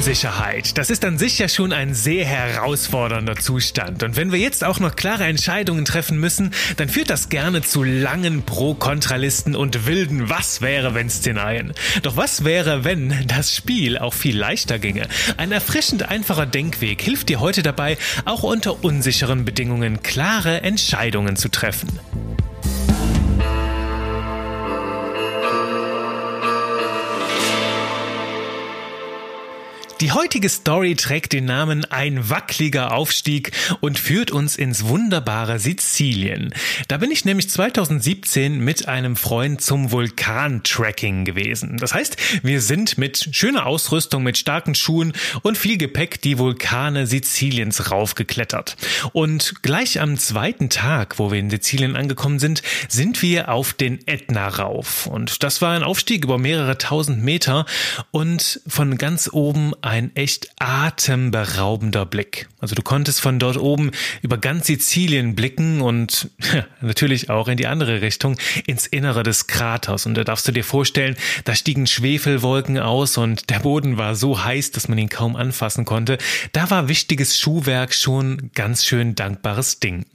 Unsicherheit. Das ist an sich ja schon ein sehr herausfordernder Zustand. Und wenn wir jetzt auch noch klare Entscheidungen treffen müssen, dann führt das gerne zu langen Pro-Kontralisten und wilden Was wäre wenn Szenarien. Doch was wäre, wenn das Spiel auch viel leichter ginge? Ein erfrischend einfacher Denkweg hilft dir heute dabei, auch unter unsicheren Bedingungen klare Entscheidungen zu treffen. Die heutige Story trägt den Namen Ein wackeliger Aufstieg und führt uns ins wunderbare Sizilien. Da bin ich nämlich 2017 mit einem Freund zum Vulkantracking gewesen. Das heißt, wir sind mit schöner Ausrüstung, mit starken Schuhen und viel Gepäck die Vulkane Siziliens raufgeklettert. Und gleich am zweiten Tag, wo wir in Sizilien angekommen sind, sind wir auf den Ätna rauf. Und das war ein Aufstieg über mehrere tausend Meter und von ganz oben ein echt atemberaubender Blick. Also du konntest von dort oben über ganz Sizilien blicken und natürlich auch in die andere Richtung, ins Innere des Kraters. Und da darfst du dir vorstellen, da stiegen Schwefelwolken aus und der Boden war so heiß, dass man ihn kaum anfassen konnte. Da war wichtiges Schuhwerk schon ganz schön dankbares Ding.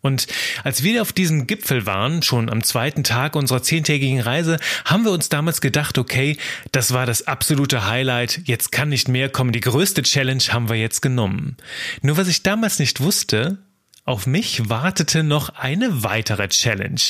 Und als wir auf diesem Gipfel waren, schon am zweiten Tag unserer zehntägigen Reise, haben wir uns damals gedacht, okay, das war das absolute Highlight, jetzt kann nicht mehr kommen, die größte Challenge haben wir jetzt genommen. Nur was ich damals nicht wusste, auf mich wartete noch eine weitere Challenge.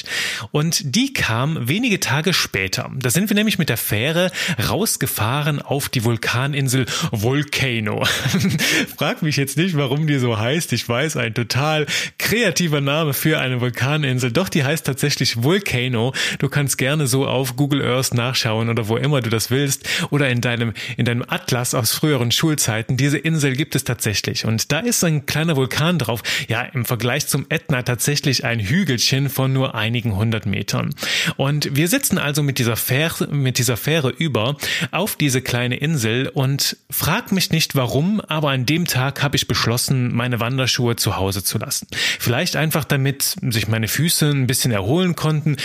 Und die kam wenige Tage später. Da sind wir nämlich mit der Fähre rausgefahren auf die Vulkaninsel Volcano. Frag mich jetzt nicht, warum die so heißt. Ich weiß, ein total kreativer Name für eine Vulkaninsel. Doch die heißt tatsächlich Volcano. Du kannst gerne so auf Google Earth nachschauen oder wo immer du das willst oder in deinem, in deinem Atlas aus früheren Schulzeiten. Diese Insel gibt es tatsächlich. Und da ist ein kleiner Vulkan drauf. Ja, im Vergleich zum Ätna tatsächlich ein Hügelchen von nur einigen hundert Metern. Und wir sitzen also mit dieser Fähre, mit dieser Fähre über auf diese kleine Insel und frag mich nicht warum, aber an dem Tag habe ich beschlossen, meine Wanderschuhe zu Hause zu lassen. Vielleicht einfach damit sich meine Füße ein bisschen erholen konnten.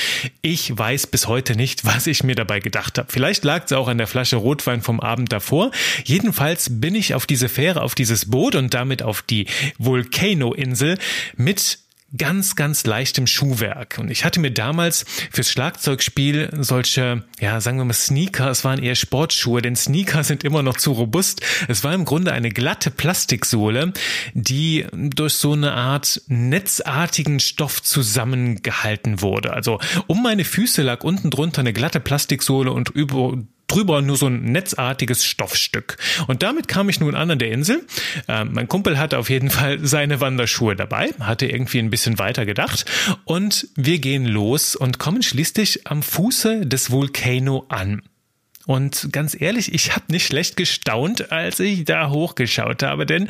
Ich weiß bis heute nicht, was ich mir dabei gedacht habe. Vielleicht lag es auch an der Flasche Rotwein vom Abend davor. Jedenfalls bin ich auf diese Fähre, auf dieses Boot und damit auf die Volcano-Insel mit ganz, ganz leichtem Schuhwerk. Und ich hatte mir damals fürs Schlagzeugspiel solche, ja, sagen wir mal Sneaker, es waren eher Sportschuhe, denn Sneaker sind immer noch zu robust. Es war im Grunde eine glatte Plastiksohle, die durch so eine Art netzartigen Stoff zusammengehalten wurde. Also um meine Füße lag unten drunter eine glatte Plastiksohle und über drüber nur so ein netzartiges Stoffstück. Und damit kam ich nun an an der Insel. Äh, mein Kumpel hatte auf jeden Fall seine Wanderschuhe dabei, hatte irgendwie ein bisschen weiter gedacht. Und wir gehen los und kommen schließlich am Fuße des Vulcano an. Und ganz ehrlich, ich habe nicht schlecht gestaunt, als ich da hochgeschaut habe, denn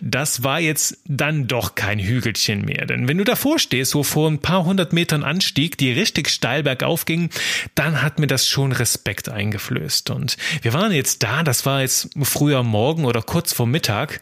das war jetzt dann doch kein Hügelchen mehr. Denn wenn du davor stehst, so vor ein paar hundert Metern Anstieg, die richtig steil bergauf ging, dann hat mir das schon Respekt eingeflößt. Und wir waren jetzt da, das war jetzt früher Morgen oder kurz vor Mittag.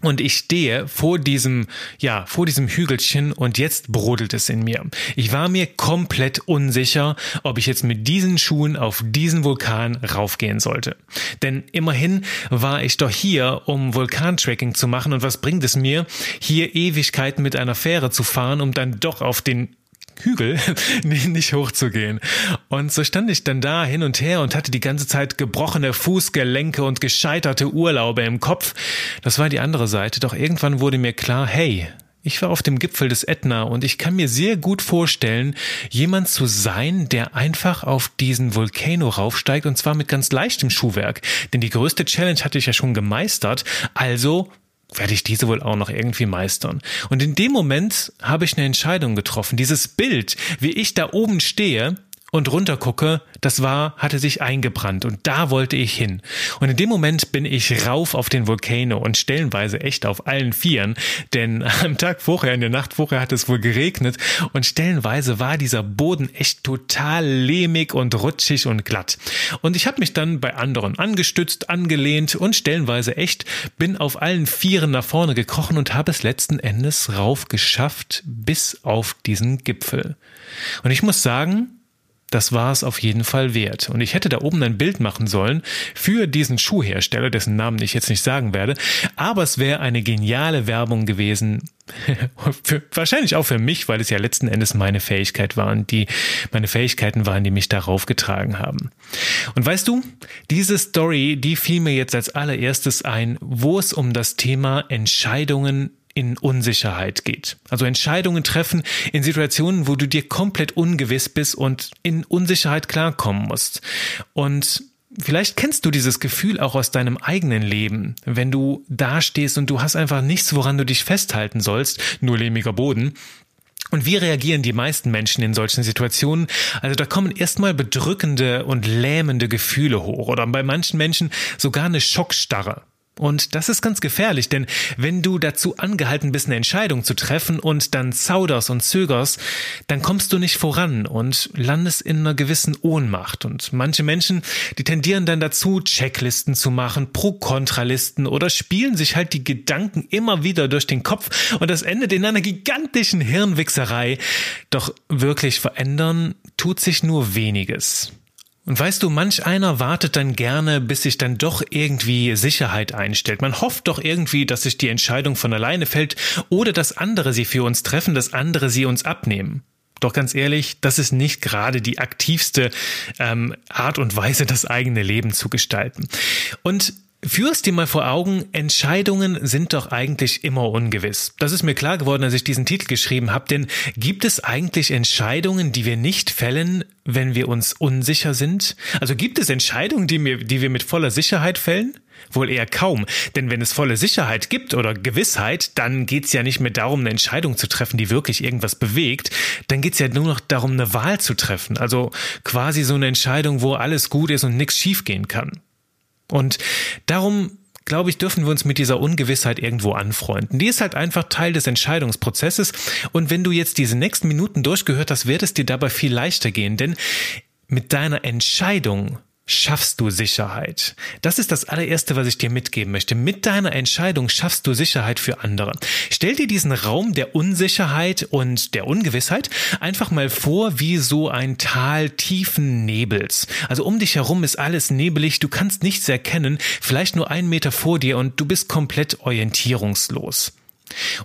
Und ich stehe vor diesem, ja, vor diesem Hügelchen und jetzt brodelt es in mir. Ich war mir komplett unsicher, ob ich jetzt mit diesen Schuhen auf diesen Vulkan raufgehen sollte. Denn immerhin war ich doch hier, um Vulkantracking zu machen und was bringt es mir, hier Ewigkeiten mit einer Fähre zu fahren, um dann doch auf den Hügel nicht hochzugehen. Und so stand ich dann da hin und her und hatte die ganze Zeit gebrochene Fußgelenke und gescheiterte Urlaube im Kopf. Das war die andere Seite, doch irgendwann wurde mir klar, hey, ich war auf dem Gipfel des Ätna und ich kann mir sehr gut vorstellen, jemand zu sein, der einfach auf diesen Vulkano raufsteigt und zwar mit ganz leichtem Schuhwerk. Denn die größte Challenge hatte ich ja schon gemeistert, also werde ich diese wohl auch noch irgendwie meistern. Und in dem Moment habe ich eine Entscheidung getroffen. Dieses Bild, wie ich da oben stehe, und runtergucke, das war, hatte sich eingebrannt und da wollte ich hin. Und in dem Moment bin ich rauf auf den Vulkano und stellenweise echt auf allen Vieren, denn am Tag vorher, in der Nacht vorher hat es wohl geregnet und stellenweise war dieser Boden echt total lehmig und rutschig und glatt. Und ich habe mich dann bei anderen angestützt, angelehnt und stellenweise echt bin auf allen Vieren nach vorne gekrochen und habe es letzten Endes rauf geschafft bis auf diesen Gipfel. Und ich muss sagen, das war es auf jeden Fall wert. Und ich hätte da oben ein Bild machen sollen für diesen Schuhhersteller, dessen Namen ich jetzt nicht sagen werde. Aber es wäre eine geniale Werbung gewesen. für, wahrscheinlich auch für mich, weil es ja letzten Endes meine Fähigkeit waren, die, meine Fähigkeiten waren, die mich darauf getragen haben. Und weißt du, diese Story, die fiel mir jetzt als allererstes ein, wo es um das Thema Entscheidungen in Unsicherheit geht. Also Entscheidungen treffen in Situationen, wo du dir komplett ungewiss bist und in Unsicherheit klarkommen musst. Und Vielleicht kennst du dieses Gefühl auch aus deinem eigenen Leben, wenn du dastehst und du hast einfach nichts, woran du dich festhalten sollst, nur lehmiger Boden. Und wie reagieren die meisten Menschen in solchen Situationen? Also da kommen erstmal bedrückende und lähmende Gefühle hoch oder bei manchen Menschen sogar eine Schockstarre. Und das ist ganz gefährlich, denn wenn du dazu angehalten bist, eine Entscheidung zu treffen und dann zauderst und zögerst, dann kommst du nicht voran und landest in einer gewissen Ohnmacht. Und manche Menschen, die tendieren dann dazu, Checklisten zu machen, Pro-Kontralisten oder spielen sich halt die Gedanken immer wieder durch den Kopf und das endet in einer gigantischen Hirnwichserei. Doch wirklich verändern tut sich nur weniges. Und weißt du, manch einer wartet dann gerne, bis sich dann doch irgendwie Sicherheit einstellt. Man hofft doch irgendwie, dass sich die Entscheidung von alleine fällt oder dass andere sie für uns treffen, dass andere sie uns abnehmen. Doch ganz ehrlich, das ist nicht gerade die aktivste ähm, Art und Weise, das eigene Leben zu gestalten. Und Führst dir mal vor Augen, Entscheidungen sind doch eigentlich immer ungewiss. Das ist mir klar geworden, als ich diesen Titel geschrieben habe, denn gibt es eigentlich Entscheidungen, die wir nicht fällen, wenn wir uns unsicher sind? Also gibt es Entscheidungen, die wir, die wir mit voller Sicherheit fällen? Wohl eher kaum, denn wenn es volle Sicherheit gibt oder Gewissheit, dann geht's ja nicht mehr darum, eine Entscheidung zu treffen, die wirklich irgendwas bewegt, dann geht's ja nur noch darum, eine Wahl zu treffen, also quasi so eine Entscheidung, wo alles gut ist und nichts schiefgehen kann. Und darum glaube ich, dürfen wir uns mit dieser Ungewissheit irgendwo anfreunden. Die ist halt einfach Teil des Entscheidungsprozesses. Und wenn du jetzt diese nächsten Minuten durchgehört hast, wird es dir dabei viel leichter gehen, denn mit deiner Entscheidung schaffst du Sicherheit. Das ist das allererste, was ich dir mitgeben möchte. Mit deiner Entscheidung schaffst du Sicherheit für andere. Stell dir diesen Raum der Unsicherheit und der Ungewissheit einfach mal vor wie so ein Tal tiefen Nebels. Also um dich herum ist alles nebelig, du kannst nichts erkennen, vielleicht nur einen Meter vor dir und du bist komplett orientierungslos.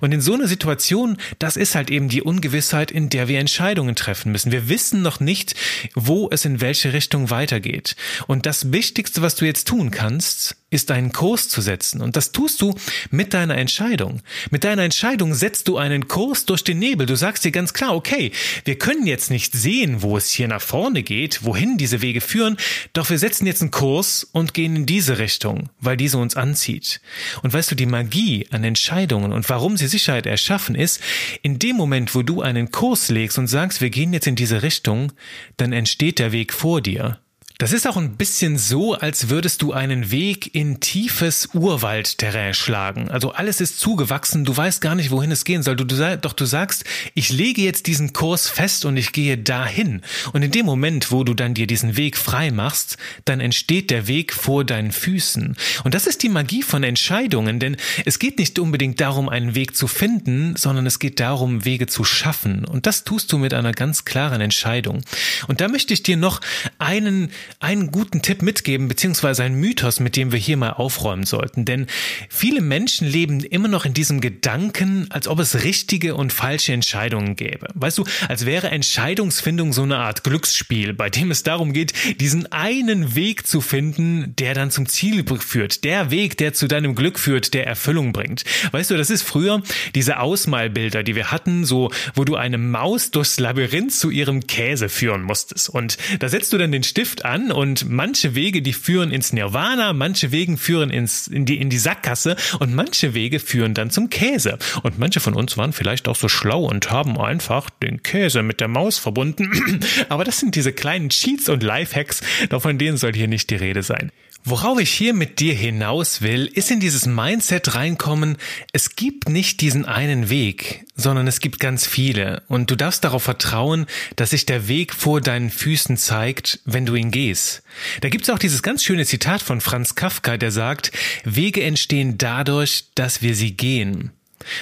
Und in so einer Situation, das ist halt eben die Ungewissheit, in der wir Entscheidungen treffen müssen. Wir wissen noch nicht, wo es in welche Richtung weitergeht. Und das Wichtigste, was du jetzt tun kannst, ist einen Kurs zu setzen. Und das tust du mit deiner Entscheidung. Mit deiner Entscheidung setzt du einen Kurs durch den Nebel. Du sagst dir ganz klar, okay, wir können jetzt nicht sehen, wo es hier nach vorne geht, wohin diese Wege führen, doch wir setzen jetzt einen Kurs und gehen in diese Richtung, weil diese uns anzieht. Und weißt du, die Magie an Entscheidungen und warum sie Sicherheit erschaffen ist, in dem Moment, wo du einen Kurs legst und sagst, wir gehen jetzt in diese Richtung, dann entsteht der Weg vor dir. Das ist auch ein bisschen so, als würdest du einen Weg in tiefes Urwaldterrain schlagen. Also alles ist zugewachsen, du weißt gar nicht, wohin es gehen soll. Du, du, doch du sagst, ich lege jetzt diesen Kurs fest und ich gehe dahin. Und in dem Moment, wo du dann dir diesen Weg frei machst, dann entsteht der Weg vor deinen Füßen. Und das ist die Magie von Entscheidungen, denn es geht nicht unbedingt darum, einen Weg zu finden, sondern es geht darum, Wege zu schaffen. Und das tust du mit einer ganz klaren Entscheidung. Und da möchte ich dir noch einen einen guten Tipp mitgeben, beziehungsweise einen Mythos, mit dem wir hier mal aufräumen sollten. Denn viele Menschen leben immer noch in diesem Gedanken, als ob es richtige und falsche Entscheidungen gäbe. Weißt du, als wäre Entscheidungsfindung so eine Art Glücksspiel, bei dem es darum geht, diesen einen Weg zu finden, der dann zum Ziel führt. Der Weg, der zu deinem Glück führt, der Erfüllung bringt. Weißt du, das ist früher diese Ausmalbilder, die wir hatten, so, wo du eine Maus durchs Labyrinth zu ihrem Käse führen musstest. Und da setzt du dann den Stift an an und manche Wege, die führen ins Nirvana, manche Wege führen ins, in, die, in die Sackgasse und manche Wege führen dann zum Käse. Und manche von uns waren vielleicht auch so schlau und haben einfach den Käse mit der Maus verbunden. Aber das sind diese kleinen Cheats und Lifehacks, doch von denen soll hier nicht die Rede sein. Worauf ich hier mit dir hinaus will, ist in dieses Mindset reinkommen, es gibt nicht diesen einen Weg, sondern es gibt ganz viele und du darfst darauf vertrauen, dass sich der Weg vor deinen Füßen zeigt, wenn du ihn gehst. Da gibt's auch dieses ganz schöne Zitat von Franz Kafka, der sagt, Wege entstehen dadurch, dass wir sie gehen.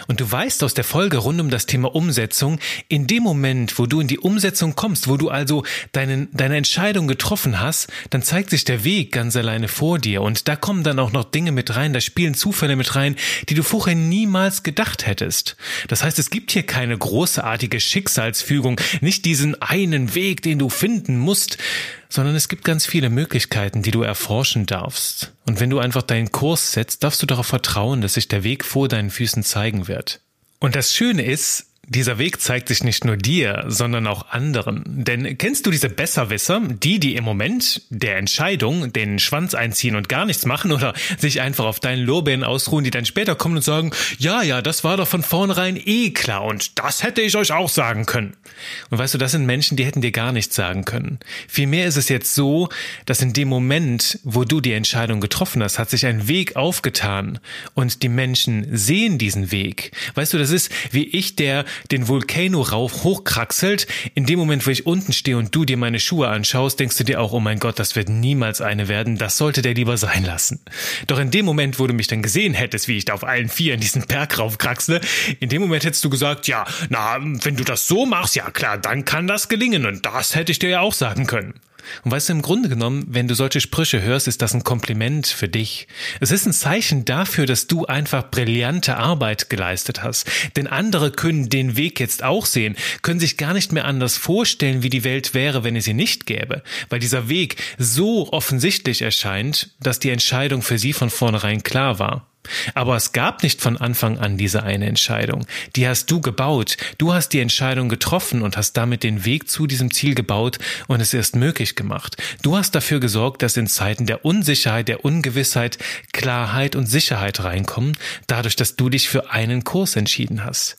Und du weißt aus der Folge rund um das Thema Umsetzung, in dem Moment, wo du in die Umsetzung kommst, wo du also deine, deine Entscheidung getroffen hast, dann zeigt sich der Weg ganz alleine vor dir. Und da kommen dann auch noch Dinge mit rein, da spielen Zufälle mit rein, die du vorher niemals gedacht hättest. Das heißt, es gibt hier keine großartige Schicksalsfügung, nicht diesen einen Weg, den du finden musst, sondern es gibt ganz viele Möglichkeiten, die du erforschen darfst. Und wenn du einfach deinen Kurs setzt, darfst du darauf vertrauen, dass sich der Weg vor deinen Füßen zeigen wird. Und das Schöne ist, dieser Weg zeigt sich nicht nur dir, sondern auch anderen. Denn kennst du diese Besserwisser, die, die im Moment der Entscheidung den Schwanz einziehen und gar nichts machen oder sich einfach auf deinen Lorbeeren ausruhen, die dann später kommen und sagen, ja, ja, das war doch von vornherein eh klar und das hätte ich euch auch sagen können. Und weißt du, das sind Menschen, die hätten dir gar nichts sagen können. Vielmehr ist es jetzt so, dass in dem Moment, wo du die Entscheidung getroffen hast, hat sich ein Weg aufgetan und die Menschen sehen diesen Weg. Weißt du, das ist wie ich, der den Vulcano rauf hochkraxelt. In dem Moment, wo ich unten stehe und du dir meine Schuhe anschaust, denkst du dir auch, oh mein Gott, das wird niemals eine werden. Das sollte der lieber sein lassen. Doch in dem Moment, wo du mich dann gesehen hättest, wie ich da auf allen vier in diesen Berg raufkraxle, in dem Moment hättest du gesagt, ja, na, wenn du das so machst, ja klar, dann kann das gelingen. Und das hätte ich dir ja auch sagen können. Und weißt du, im Grunde genommen, wenn du solche Sprüche hörst, ist das ein Kompliment für dich. Es ist ein Zeichen dafür, dass du einfach brillante Arbeit geleistet hast. Denn andere können den Weg jetzt auch sehen, können sich gar nicht mehr anders vorstellen, wie die Welt wäre, wenn es sie nicht gäbe. Weil dieser Weg so offensichtlich erscheint, dass die Entscheidung für sie von vornherein klar war. Aber es gab nicht von Anfang an diese eine Entscheidung. Die hast du gebaut. Du hast die Entscheidung getroffen und hast damit den Weg zu diesem Ziel gebaut und es erst möglich gemacht. Du hast dafür gesorgt, dass in Zeiten der Unsicherheit, der Ungewissheit Klarheit und Sicherheit reinkommen, dadurch, dass du dich für einen Kurs entschieden hast.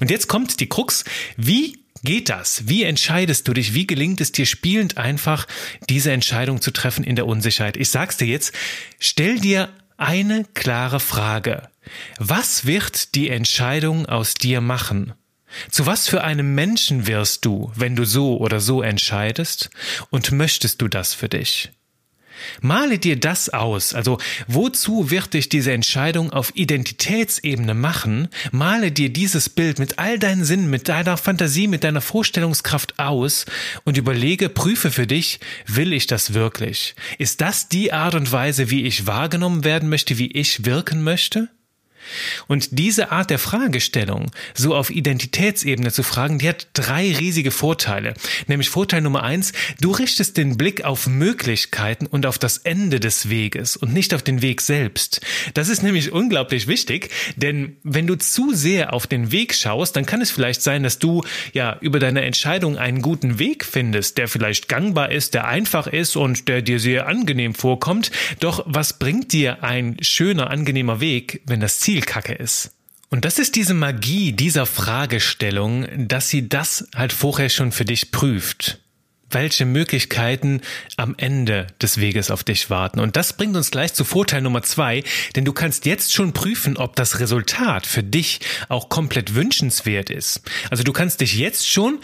Und jetzt kommt die Krux. Wie geht das? Wie entscheidest du dich? Wie gelingt es dir spielend einfach, diese Entscheidung zu treffen in der Unsicherheit? Ich sag's dir jetzt, stell dir eine klare Frage. Was wird die Entscheidung aus dir machen? Zu was für einem Menschen wirst du, wenn du so oder so entscheidest? Und möchtest du das für dich? Male dir das aus, also wozu wird dich diese Entscheidung auf Identitätsebene machen? Male dir dieses Bild mit all deinen Sinnen, mit deiner Fantasie, mit deiner Vorstellungskraft aus und überlege, prüfe für dich, will ich das wirklich? Ist das die Art und Weise, wie ich wahrgenommen werden möchte, wie ich wirken möchte? Und diese Art der Fragestellung, so auf Identitätsebene zu fragen, die hat drei riesige Vorteile. Nämlich Vorteil Nummer eins, du richtest den Blick auf Möglichkeiten und auf das Ende des Weges und nicht auf den Weg selbst. Das ist nämlich unglaublich wichtig, denn wenn du zu sehr auf den Weg schaust, dann kann es vielleicht sein, dass du ja über deine Entscheidung einen guten Weg findest, der vielleicht gangbar ist, der einfach ist und der dir sehr angenehm vorkommt. Doch was bringt dir ein schöner, angenehmer Weg, wenn das Ziel Ziel kacke ist. Und das ist diese Magie dieser Fragestellung, dass sie das halt vorher schon für dich prüft welche Möglichkeiten am Ende des Weges auf dich warten. Und das bringt uns gleich zu Vorteil Nummer zwei, denn du kannst jetzt schon prüfen, ob das Resultat für dich auch komplett wünschenswert ist. Also du kannst dich jetzt schon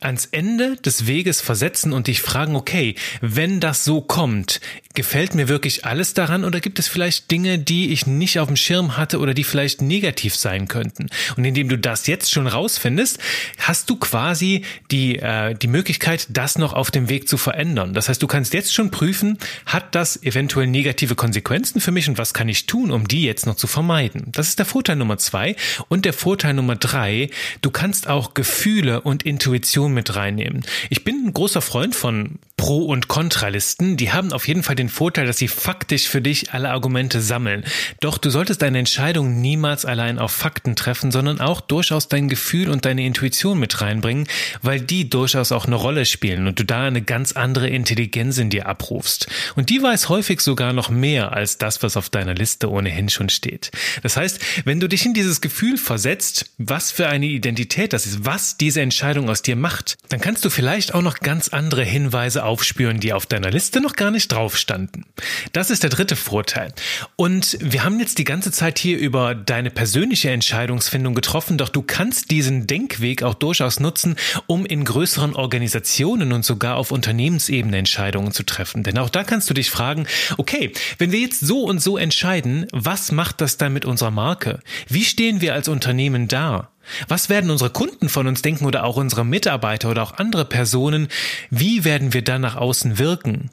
ans Ende des Weges versetzen und dich fragen, okay, wenn das so kommt, gefällt mir wirklich alles daran oder gibt es vielleicht Dinge, die ich nicht auf dem Schirm hatte oder die vielleicht negativ sein könnten? Und indem du das jetzt schon rausfindest, hast du quasi die, äh, die Möglichkeit, das noch auf dem Weg zu verändern. Das heißt, du kannst jetzt schon prüfen, hat das eventuell negative Konsequenzen für mich und was kann ich tun, um die jetzt noch zu vermeiden? Das ist der Vorteil Nummer zwei. Und der Vorteil Nummer drei, du kannst auch Gefühle und Intuition mit reinnehmen. Ich bin ein großer Freund von Pro- und Kontralisten. Die haben auf jeden Fall den Vorteil, dass sie faktisch für dich alle Argumente sammeln. Doch du solltest deine Entscheidung niemals allein auf Fakten treffen, sondern auch durchaus dein Gefühl und deine Intuition mit reinbringen, weil die durchaus auch eine Rolle spielen und du da eine ganz andere Intelligenz in dir abrufst. Und die weiß häufig sogar noch mehr als das, was auf deiner Liste ohnehin schon steht. Das heißt, wenn du dich in dieses Gefühl versetzt, was für eine Identität das ist, was diese Entscheidung aus dir macht, dann kannst du vielleicht auch noch ganz andere Hinweise aufspüren, die auf deiner Liste noch gar nicht drauf standen. Das ist der dritte Vorteil. Und wir haben jetzt die ganze Zeit hier über deine persönliche Entscheidungsfindung getroffen, doch du kannst diesen Denkweg auch durchaus nutzen, um in größeren Organisationen und sogar auf Unternehmensebene Entscheidungen zu treffen. Denn auch da kannst du dich fragen, okay, wenn wir jetzt so und so entscheiden, was macht das dann mit unserer Marke? Wie stehen wir als Unternehmen da? Was werden unsere Kunden von uns denken oder auch unsere Mitarbeiter oder auch andere Personen? Wie werden wir dann nach außen wirken?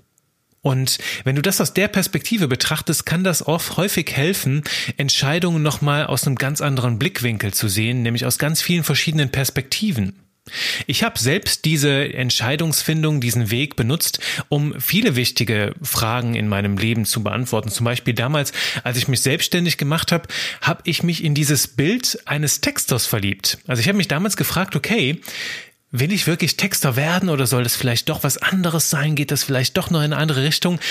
Und wenn du das aus der Perspektive betrachtest, kann das oft häufig helfen, Entscheidungen nochmal aus einem ganz anderen Blickwinkel zu sehen, nämlich aus ganz vielen verschiedenen Perspektiven. Ich habe selbst diese Entscheidungsfindung, diesen Weg benutzt, um viele wichtige Fragen in meinem Leben zu beantworten. Zum Beispiel damals, als ich mich selbstständig gemacht habe, habe ich mich in dieses Bild eines Texters verliebt. Also ich habe mich damals gefragt, okay, Will ich wirklich Texter werden oder soll das vielleicht doch was anderes sein? Geht das vielleicht doch noch in eine andere Richtung?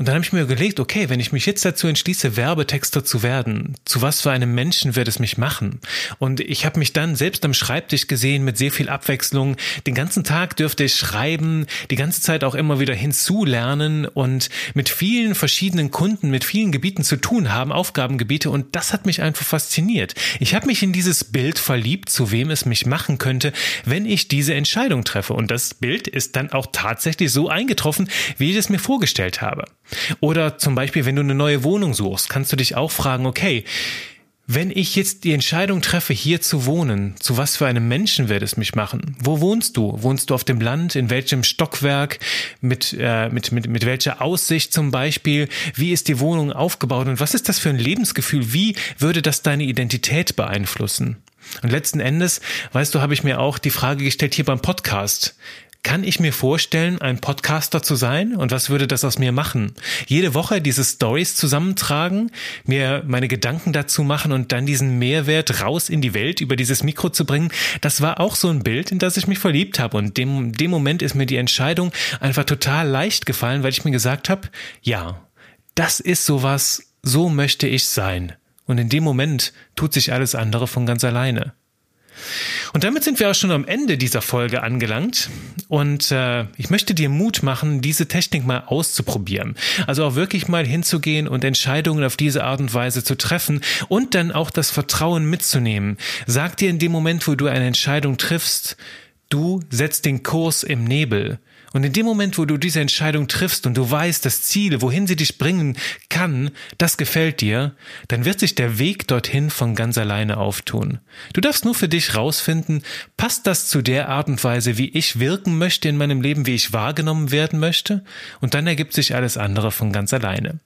Und dann habe ich mir überlegt, okay, wenn ich mich jetzt dazu entschließe, Werbetexter zu werden, zu was für einem Menschen wird es mich machen? Und ich habe mich dann selbst am Schreibtisch gesehen mit sehr viel Abwechslung. Den ganzen Tag dürfte ich schreiben, die ganze Zeit auch immer wieder hinzulernen und mit vielen verschiedenen Kunden, mit vielen Gebieten zu tun haben, Aufgabengebiete. Und das hat mich einfach fasziniert. Ich habe mich in dieses Bild verliebt, zu wem es mich machen könnte, wenn ich die diese Entscheidung treffe. Und das Bild ist dann auch tatsächlich so eingetroffen, wie ich es mir vorgestellt habe. Oder zum Beispiel, wenn du eine neue Wohnung suchst, kannst du dich auch fragen, okay, wenn ich jetzt die Entscheidung treffe, hier zu wohnen, zu was für einem Menschen wird es mich machen? Wo wohnst du? Wohnst du auf dem Land? In welchem Stockwerk? Mit, äh, mit, mit, mit welcher Aussicht zum Beispiel? Wie ist die Wohnung aufgebaut? Und was ist das für ein Lebensgefühl? Wie würde das deine Identität beeinflussen? Und letzten Endes, weißt du, habe ich mir auch die Frage gestellt hier beim Podcast. Kann ich mir vorstellen, ein Podcaster zu sein? Und was würde das aus mir machen? Jede Woche diese Stories zusammentragen, mir meine Gedanken dazu machen und dann diesen Mehrwert raus in die Welt über dieses Mikro zu bringen, das war auch so ein Bild, in das ich mich verliebt habe. Und dem, dem Moment ist mir die Entscheidung einfach total leicht gefallen, weil ich mir gesagt habe, ja, das ist sowas, so möchte ich sein. Und in dem Moment tut sich alles andere von ganz alleine. Und damit sind wir auch schon am Ende dieser Folge angelangt. Und äh, ich möchte dir Mut machen, diese Technik mal auszuprobieren. Also auch wirklich mal hinzugehen und Entscheidungen auf diese Art und Weise zu treffen und dann auch das Vertrauen mitzunehmen. Sag dir in dem Moment, wo du eine Entscheidung triffst, du setzt den Kurs im Nebel. Und in dem Moment, wo du diese Entscheidung triffst und du weißt, das Ziel, wohin sie dich bringen kann, das gefällt dir, dann wird sich der Weg dorthin von ganz alleine auftun. Du darfst nur für dich rausfinden, passt das zu der Art und Weise, wie ich wirken möchte in meinem Leben, wie ich wahrgenommen werden möchte? Und dann ergibt sich alles andere von ganz alleine.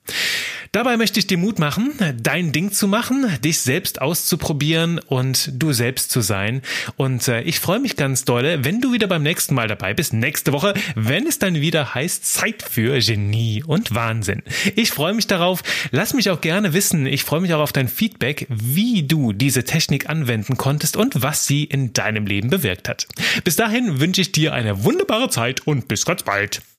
Dabei möchte ich dir Mut machen, dein Ding zu machen, dich selbst auszuprobieren und du selbst zu sein. Und äh, ich freue mich ganz dolle, wenn du wieder beim nächsten Mal dabei bist, nächste Woche, wenn es dann wieder heißt Zeit für Genie und Wahnsinn. Ich freue mich darauf. Lass mich auch gerne wissen. Ich freue mich auch auf dein Feedback, wie du diese Technik anwenden konntest und was sie in deinem Leben bewirkt hat. Bis dahin wünsche ich dir eine wunderbare Zeit und bis ganz bald.